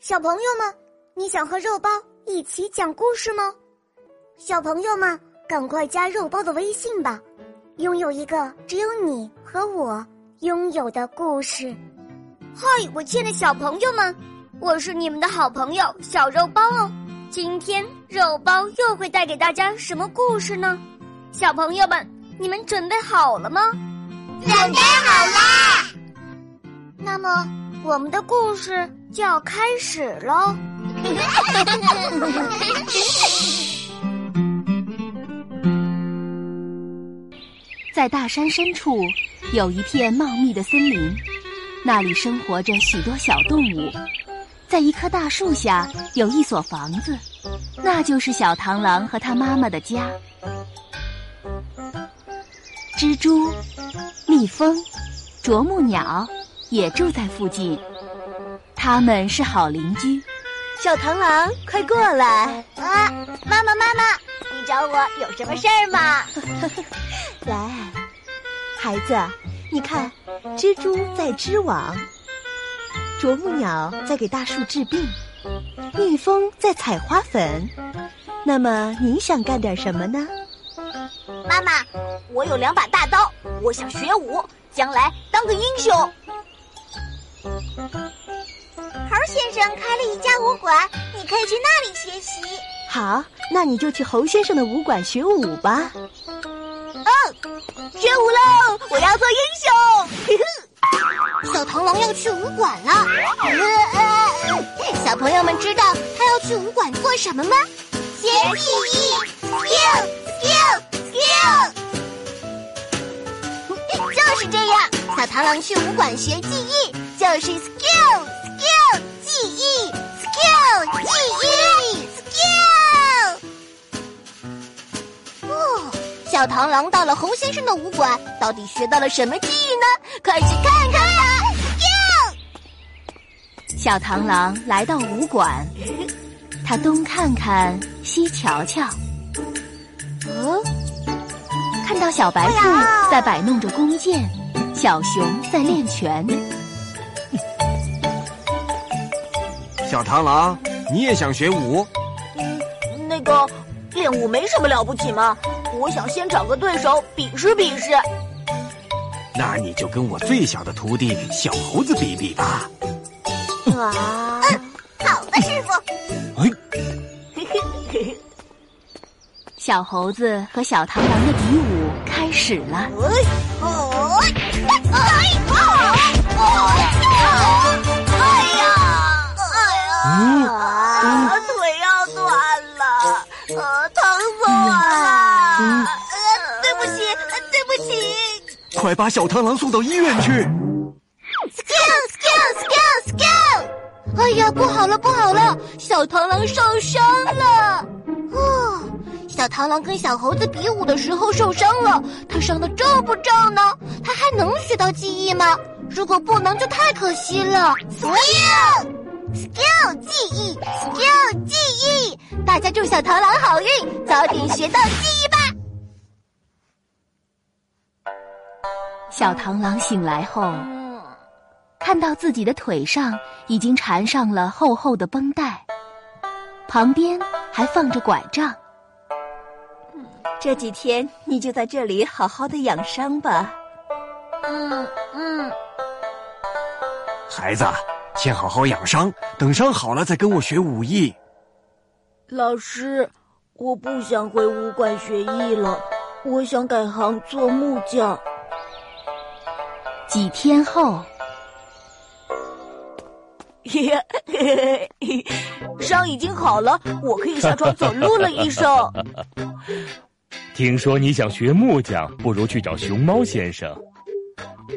小朋友们，你想和肉包一起讲故事吗？小朋友们，赶快加肉包的微信吧，拥有一个只有你和我拥有的故事。嗨，我亲爱的小朋友们，我是你们的好朋友小肉包哦。今天肉包又会带给大家什么故事呢？小朋友们，你们准备好了吗？准备好啦！那么，我们的故事就要开始喽。在大山深处，有一片茂密的森林，那里生活着许多小动物。在一棵大树下，有一所房子，那就是小螳螂和他妈妈的家。蜘蛛、蜜蜂、啄木鸟也住在附近，他们是好邻居。小螳螂，快过来！啊，妈妈，妈妈，你找我有什么事儿吗？来，孩子，你看，蜘蛛在织网，啄木鸟在给大树治病，蜜蜂在采花粉。那么，你想干点什么呢？妈妈，我有两把大刀，我想学武，将来当个英雄。猴先生开了一家武馆，你可以去那里学习。好，那你就去猴先生的武馆学武吧。嗯，学武喽！我要做英雄。小螳螂要去武馆了。小朋友们知道他要去武馆做什么吗？学技艺，skill skill skill。就是这样，小螳螂去武馆学技艺，就是 skill 艺，skill 技艺，skill。哦，小螳螂到了猴先生的武馆，到底学到了什么技艺呢？快去看看吧！skill。小螳螂来到武馆，他东看看，西瞧瞧。哦。看到小白兔在摆弄着弓箭，小熊在练拳。小螳螂，你也想学武？嗯，那个练武没什么了不起嘛。我想先找个对手比试比试。那你就跟我最小的徒弟小猴子比比吧。啊，嗯，好的，师傅。哎。小猴子和小螳螂的比武开始了。哎，哎，哎快把小螳螂送到医院去。Skill, skill, skill, skill！哎呀，不好了，不好了，小螳螂受伤了。哦。小螳螂跟小猴子比武的时候受伤了，他伤的重不重呢？他还能学到技艺吗？如果不能，就太可惜了。Skill，skill 技艺，skill 技艺，大家祝小螳螂好运，早点学到技艺小螳螂醒来后，看到自己的腿上已经缠上了厚厚的绷带，旁边还放着拐杖。这几天你就在这里好好的养伤吧。嗯嗯。孩子，先好好养伤，等伤好了再跟我学武艺。老师，我不想回武馆学艺了，我想改行做木匠。几天后，伤已经好了，我可以下床走路了，医生。听说你想学木匠，不如去找熊猫先生。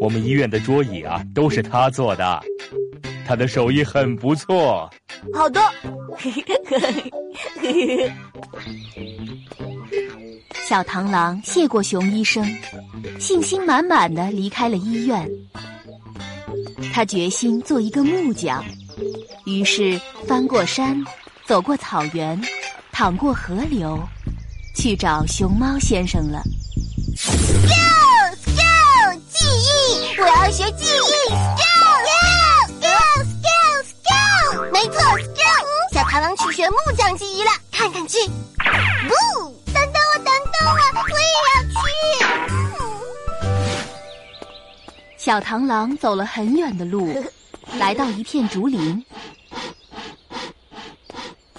我们医院的桌椅啊，都是他做的，他的手艺很不错。好的。小螳螂谢过熊医生，信心满满的离开了医院。他决心做一个木匠，于是翻过山，走过草原，淌过河流。去找熊猫先生了。Skill skill 技艺，我要学技艺。Skill skill skill skill skill，没错，Joe，小螳螂去学木匠技艺了，看看去。不，等等我，等等我，我也要去小螳螂走了很远的路，来到一片竹林。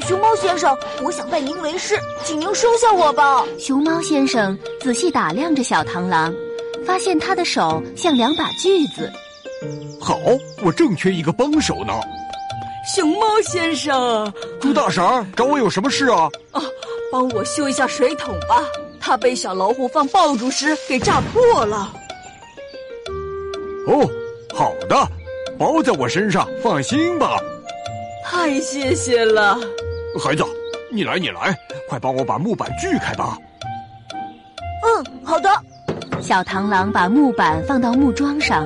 熊猫先生，我想拜您为师，请您收下我吧。熊猫先生仔细打量着小螳螂，发现他的手像两把锯子。好，我正缺一个帮手呢。熊猫先生，猪大婶找我有什么事啊？啊，帮我修一下水桶吧，它被小老虎放爆竹时给炸破了。哦，好的，包在我身上，放心吧。太谢谢了，孩子，你来，你来，快帮我把木板锯开吧。嗯，好的。小螳螂把木板放到木桩上，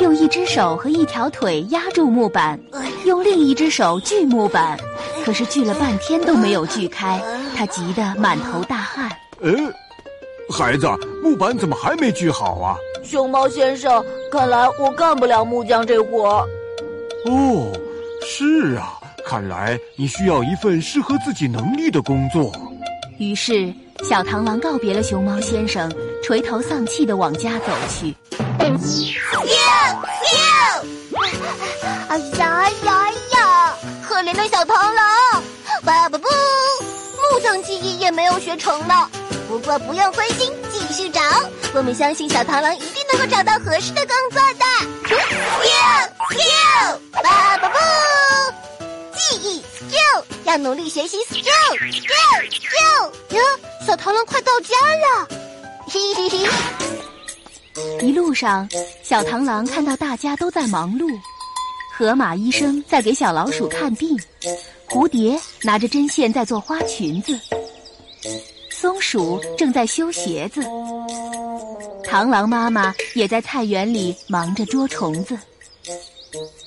用一只手和一条腿压住木板，用另一只手锯木板，可是锯了半天都没有锯开，他急得满头大汗。呃，孩子，木板怎么还没锯好啊？熊猫先生，看来我干不了木匠这活。哦，是啊，看来你需要一份适合自己能力的工作。于是，小螳螂告别了熊猫先生，垂头丧气的往家走去。哎呀哎呀哎呀！可怜的小螳螂，爸爸不，木匠技艺也没有学成呢。不过不用灰心，继续找，我们相信小螳螂一定能够找到合适的工作的。skill skill，爸爸不，记忆 skill 要努力学习 skill skill skill。哟，小螳螂快到家了，嘿嘿嘿。一路上，小螳螂看到大家都在忙碌，河马医生在给小老鼠看病，蝴蝶拿着针线在做花裙子，松鼠正在修鞋子，螳螂妈妈也在菜园里忙着捉虫子。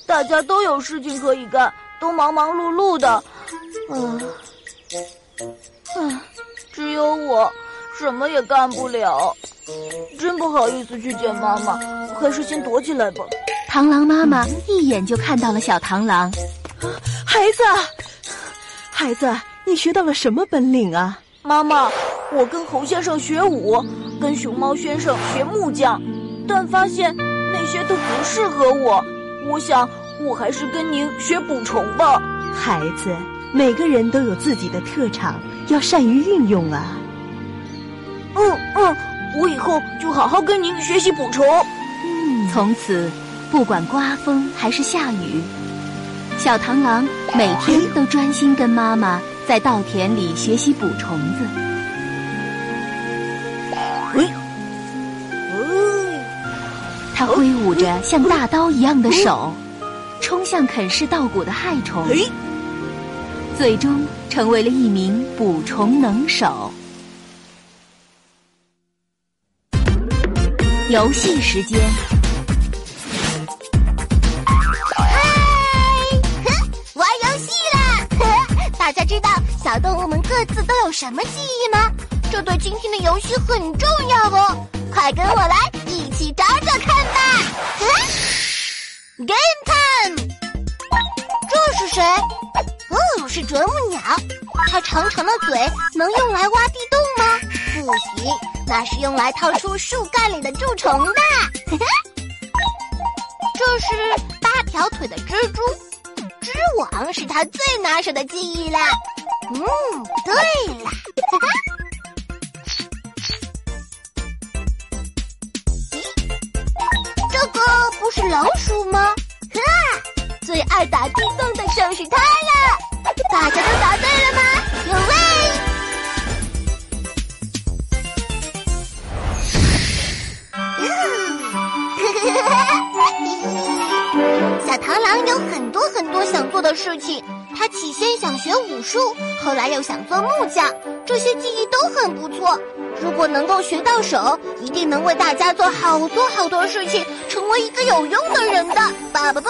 大家都有事情可以干，都忙忙碌碌的，嗯，嗯，只有我什么也干不了。真不好意思去见妈妈，还是先躲起来吧。螳螂妈妈一眼就看到了小螳螂，孩子，孩子，你学到了什么本领啊？妈妈，我跟猴先生学武，跟熊猫先生学木匠，但发现那些都不适合我。我想，我还是跟您学捕虫吧。孩子，每个人都有自己的特长，要善于运用啊。嗯嗯。我以后就好好跟您学习捕虫。嗯，从此不管刮风还是下雨，小螳螂每天都专心跟妈妈在稻田里学习捕虫子。他挥舞着像大刀一样的手，冲向啃噬稻谷的害虫，最终成为了一名捕虫能手。游戏时间。嗨，玩游戏啦！大家知道小动物们各自都有什么记忆吗？这对今天的游戏很重要哦！快跟我来，一起找找看吧！Game time！这是谁？哦，是啄木鸟。它长长的嘴能用来挖地洞吗？不行，那是用来掏出树干里的蛀虫的。这是八条腿的蜘蛛，织网是它最拿手的技艺啦。嗯，对了，是老鼠吗？哈，最爱打地洞的就是它了。大家都答对了吗？有位。小螳螂有很多很多想做的事情。他起先想学武术，后来又想做木匠，这些技艺都很不错。如果能够学到手，一定能为大家做好多好多事情，成为一个有用的人的。爸爸不，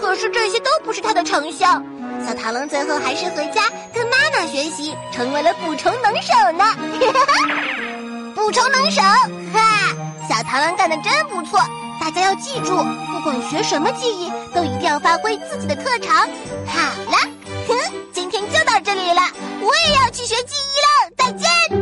可是这些都不是他的长项。小螳螂最后还是回家跟妈妈学习，成为了捕虫能手呢。捕虫能手，哈！小螳螂干的真不错，大家要记住，不管学什么技艺，都一定要发挥自己的特长。好了，哼，今天就到这里了，我也要去学技艺了，再见。